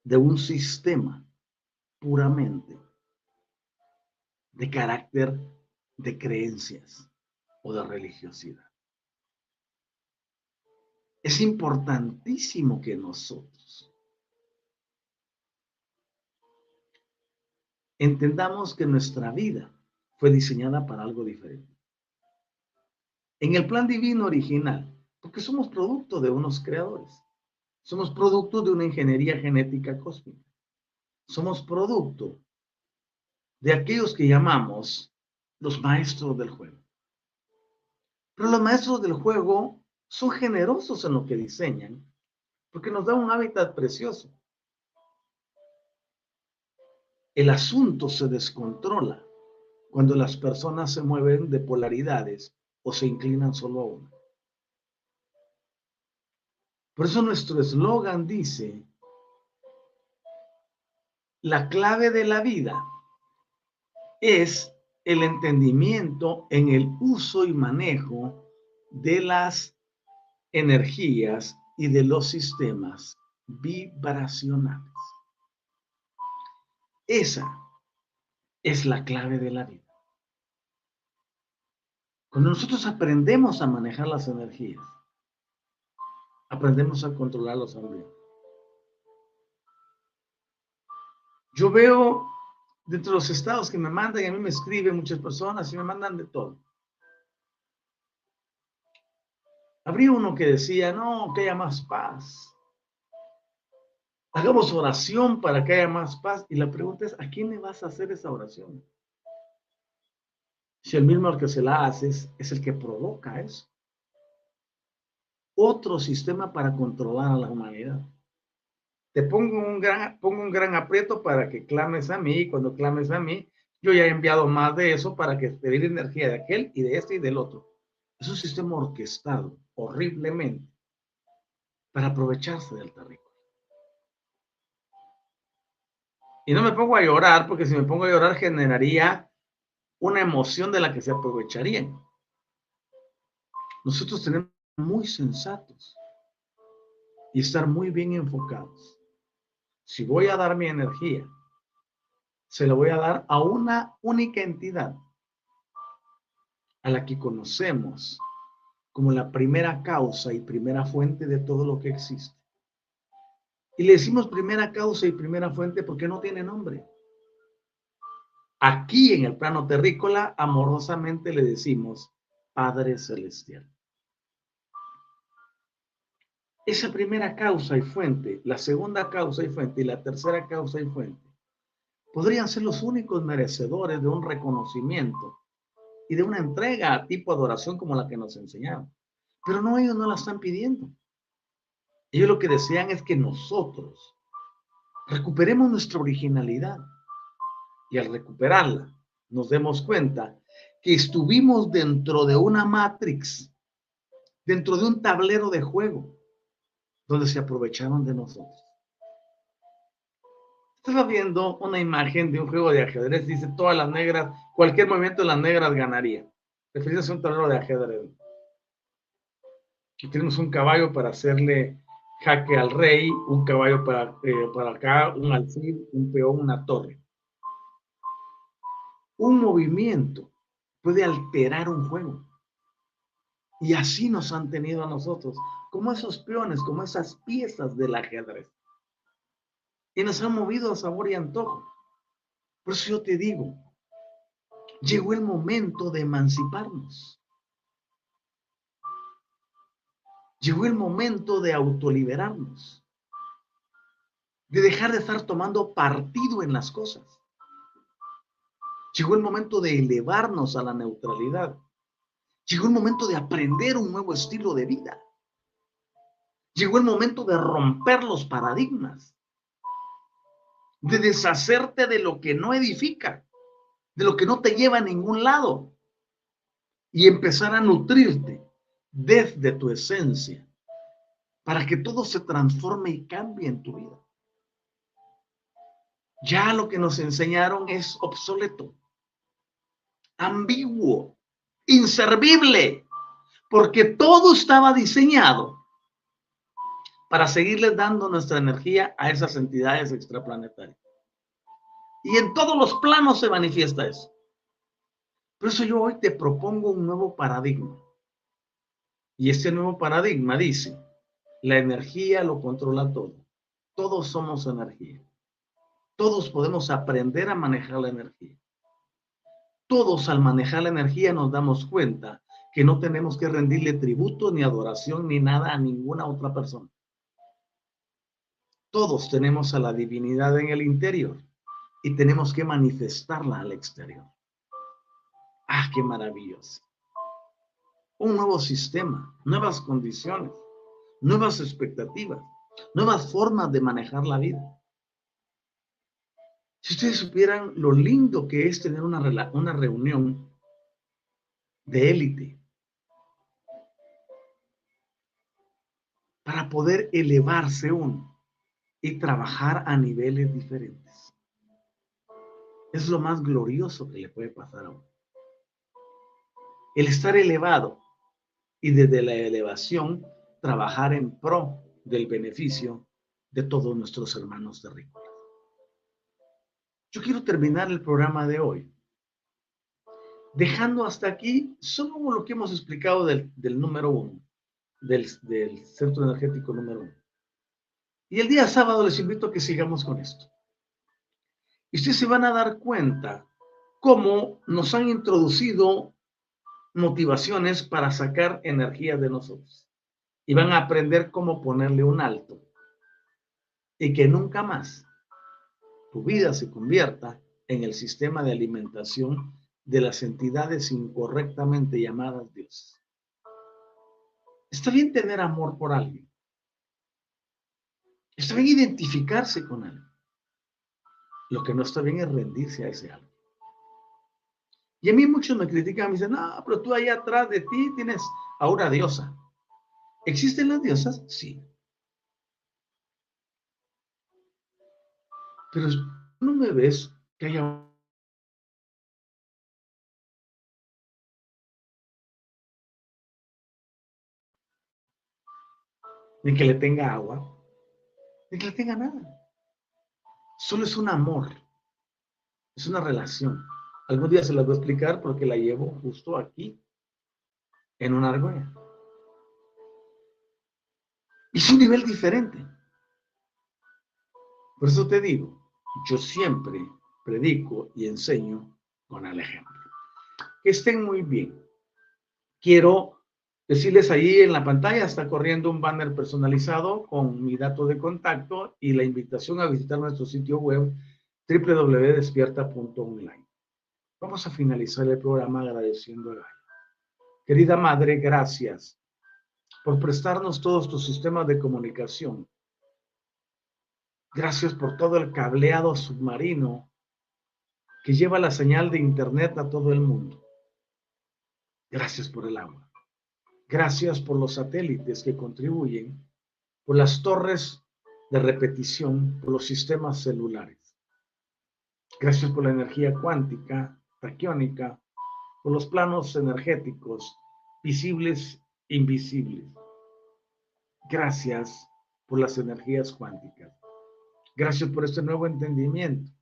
de un sistema puramente de carácter de creencias o de religiosidad. Es importantísimo que nosotros entendamos que nuestra vida fue diseñada para algo diferente. En el plan divino original, porque somos producto de unos creadores. Somos producto de una ingeniería genética cósmica. Somos producto de aquellos que llamamos los maestros del juego. Pero los maestros del juego son generosos en lo que diseñan, porque nos da un hábitat precioso. El asunto se descontrola cuando las personas se mueven de polaridades o se inclinan solo a una. Por eso nuestro eslogan dice, la clave de la vida es el entendimiento en el uso y manejo de las energías y de los sistemas vibracionales. Esa es la clave de la vida. Cuando nosotros aprendemos a manejar las energías, aprendemos a controlar los ambientes. Yo veo dentro de los estados que me mandan, y a mí me escriben muchas personas y me mandan de todo. Habría uno que decía, no, que haya más paz. Hagamos oración para que haya más paz. Y la pregunta es, ¿a quién le vas a hacer esa oración? Si el mismo al que se la haces es el que provoca eso otro sistema para controlar a la humanidad. Te pongo un gran, pongo un gran aprieto para que clames a mí y cuando clames a mí, yo ya he enviado más de eso para que pedir energía de aquel y de este y del otro. Es un sistema orquestado horriblemente para aprovecharse del territorio. Y no me pongo a llorar porque si me pongo a llorar generaría una emoción de la que se aprovecharían. Nosotros tenemos muy sensatos y estar muy bien enfocados. Si voy a dar mi energía, se la voy a dar a una única entidad a la que conocemos como la primera causa y primera fuente de todo lo que existe. Y le decimos primera causa y primera fuente porque no tiene nombre. Aquí en el plano terrícola, amorosamente le decimos Padre Celestial. Esa primera causa y fuente, la segunda causa y fuente y la tercera causa y fuente podrían ser los únicos merecedores de un reconocimiento y de una entrega a tipo adoración como la que nos enseñaron. Pero no, ellos no la están pidiendo. Ellos lo que desean es que nosotros recuperemos nuestra originalidad. Y al recuperarla, nos demos cuenta que estuvimos dentro de una matrix, dentro de un tablero de juego, donde se aprovechaban de nosotros. Estaba viendo una imagen de un juego de ajedrez, dice todas las negras, cualquier movimiento de las negras ganaría. Refiriéndose a un tablero de ajedrez. Aquí tenemos un caballo para hacerle jaque al rey, un caballo para, eh, para acá, un alfil, un peón, una torre. Un movimiento puede alterar un juego. Y así nos han tenido a nosotros, como esos peones, como esas piezas del ajedrez. Y nos han movido a sabor y antojo. Por eso yo te digo, llegó el momento de emanciparnos. Llegó el momento de autoliberarnos, de dejar de estar tomando partido en las cosas. Llegó el momento de elevarnos a la neutralidad. Llegó el momento de aprender un nuevo estilo de vida. Llegó el momento de romper los paradigmas, de deshacerte de lo que no edifica, de lo que no te lleva a ningún lado y empezar a nutrirte desde tu esencia para que todo se transforme y cambie en tu vida. Ya lo que nos enseñaron es obsoleto, ambiguo, inservible, porque todo estaba diseñado para seguirles dando nuestra energía a esas entidades extraplanetarias. Y en todos los planos se manifiesta eso. Por eso yo hoy te propongo un nuevo paradigma. Y este nuevo paradigma dice, la energía lo controla todo. Todos somos energía. Todos podemos aprender a manejar la energía. Todos al manejar la energía nos damos cuenta que no tenemos que rendirle tributo ni adoración ni nada a ninguna otra persona. Todos tenemos a la divinidad en el interior y tenemos que manifestarla al exterior. Ah, qué maravilloso un nuevo sistema, nuevas condiciones, nuevas expectativas, nuevas formas de manejar la vida. Si ustedes supieran lo lindo que es tener una, una reunión de élite para poder elevarse uno y trabajar a niveles diferentes. Es lo más glorioso que le puede pasar a uno. El estar elevado y desde la elevación trabajar en pro del beneficio de todos nuestros hermanos terrícolas. Yo quiero terminar el programa de hoy dejando hasta aquí solo lo que hemos explicado del, número uno, del, del centro energético número uno. Y el día sábado les invito a que sigamos con esto. Y ustedes se van a dar cuenta cómo nos han introducido motivaciones para sacar energía de nosotros. Y van a aprender cómo ponerle un alto. Y que nunca más tu vida se convierta en el sistema de alimentación de las entidades incorrectamente llamadas dioses. Está bien tener amor por alguien. Está bien identificarse con alguien. Lo que no está bien es rendirse a ese algo. Y a mí muchos me critican, me dicen, no, pero tú allá atrás de ti tienes a una diosa. ¿Existen las diosas? Sí. Pero no me ves que haya ni que le tenga agua, ni que le tenga nada. Solo es un amor, es una relación. Algún día se las voy a explicar porque la llevo justo aquí, en una argolla. Es un nivel diferente. Por eso te digo, yo siempre predico y enseño con el ejemplo. Que estén muy bien. Quiero decirles ahí en la pantalla, está corriendo un banner personalizado con mi dato de contacto y la invitación a visitar nuestro sitio web www.despierta.online. Vamos a finalizar el programa agradeciendo a Gaia. Querida Madre, gracias por prestarnos todos tus sistemas de comunicación. Gracias por todo el cableado submarino que lleva la señal de Internet a todo el mundo. Gracias por el agua. Gracias por los satélites que contribuyen, por las torres de repetición, por los sistemas celulares. Gracias por la energía cuántica, taquiónica, por los planos energéticos, visibles invisibles. Gracias por las energías cuánticas. Gracias por este nuevo entendimiento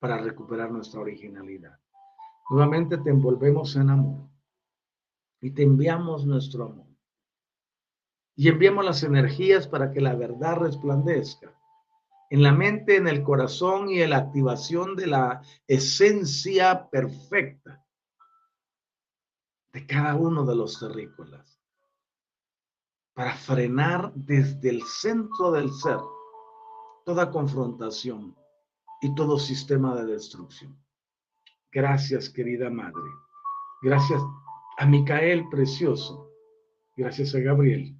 para recuperar nuestra originalidad. Nuevamente te envolvemos en amor y te enviamos nuestro amor. Y enviamos las energías para que la verdad resplandezca en la mente, en el corazón y en la activación de la esencia perfecta de cada uno de los terrícolas para frenar desde el centro del ser toda confrontación y todo sistema de destrucción. Gracias, querida Madre. Gracias a Micael Precioso. Gracias a Gabriel.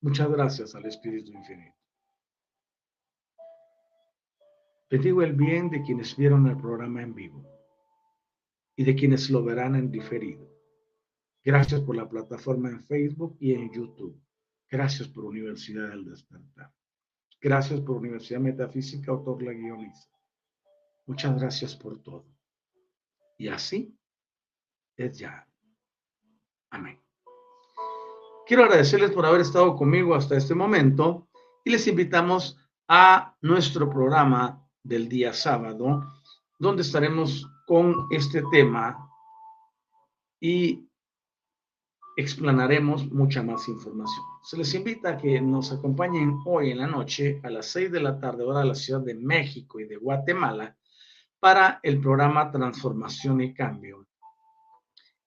Muchas gracias al Espíritu Infinito. digo el bien de quienes vieron el programa en vivo y de quienes lo verán en diferido. Gracias por la plataforma en Facebook y en YouTube. Gracias por Universidad del Despertar. Gracias por Universidad Metafísica, autor la guioniza. Muchas gracias por todo. Y así ya. Amén. Quiero agradecerles por haber estado conmigo hasta este momento y les invitamos a nuestro programa del día sábado, donde estaremos con este tema y explanaremos mucha más información. Se les invita a que nos acompañen hoy en la noche a las seis de la tarde, hora de la Ciudad de México y de Guatemala, para el programa Transformación y Cambio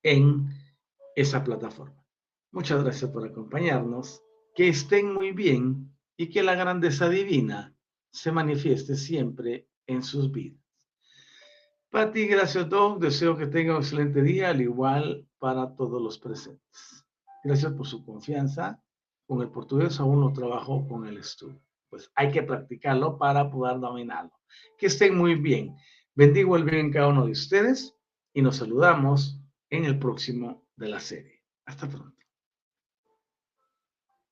en esa plataforma. Muchas gracias por acompañarnos. Que estén muy bien y que la grandeza divina se manifieste siempre en sus vidas. Para ti, gracias, Doc. Deseo que tenga un excelente día, al igual para todos los presentes. Gracias por su confianza. Con el portugués aún no trabajo con el estudio. Pues hay que practicarlo para poder dominarlo. Que estén muy bien. Bendigo el bien en cada uno de ustedes y nos saludamos en el próximo de la serie. Hasta pronto.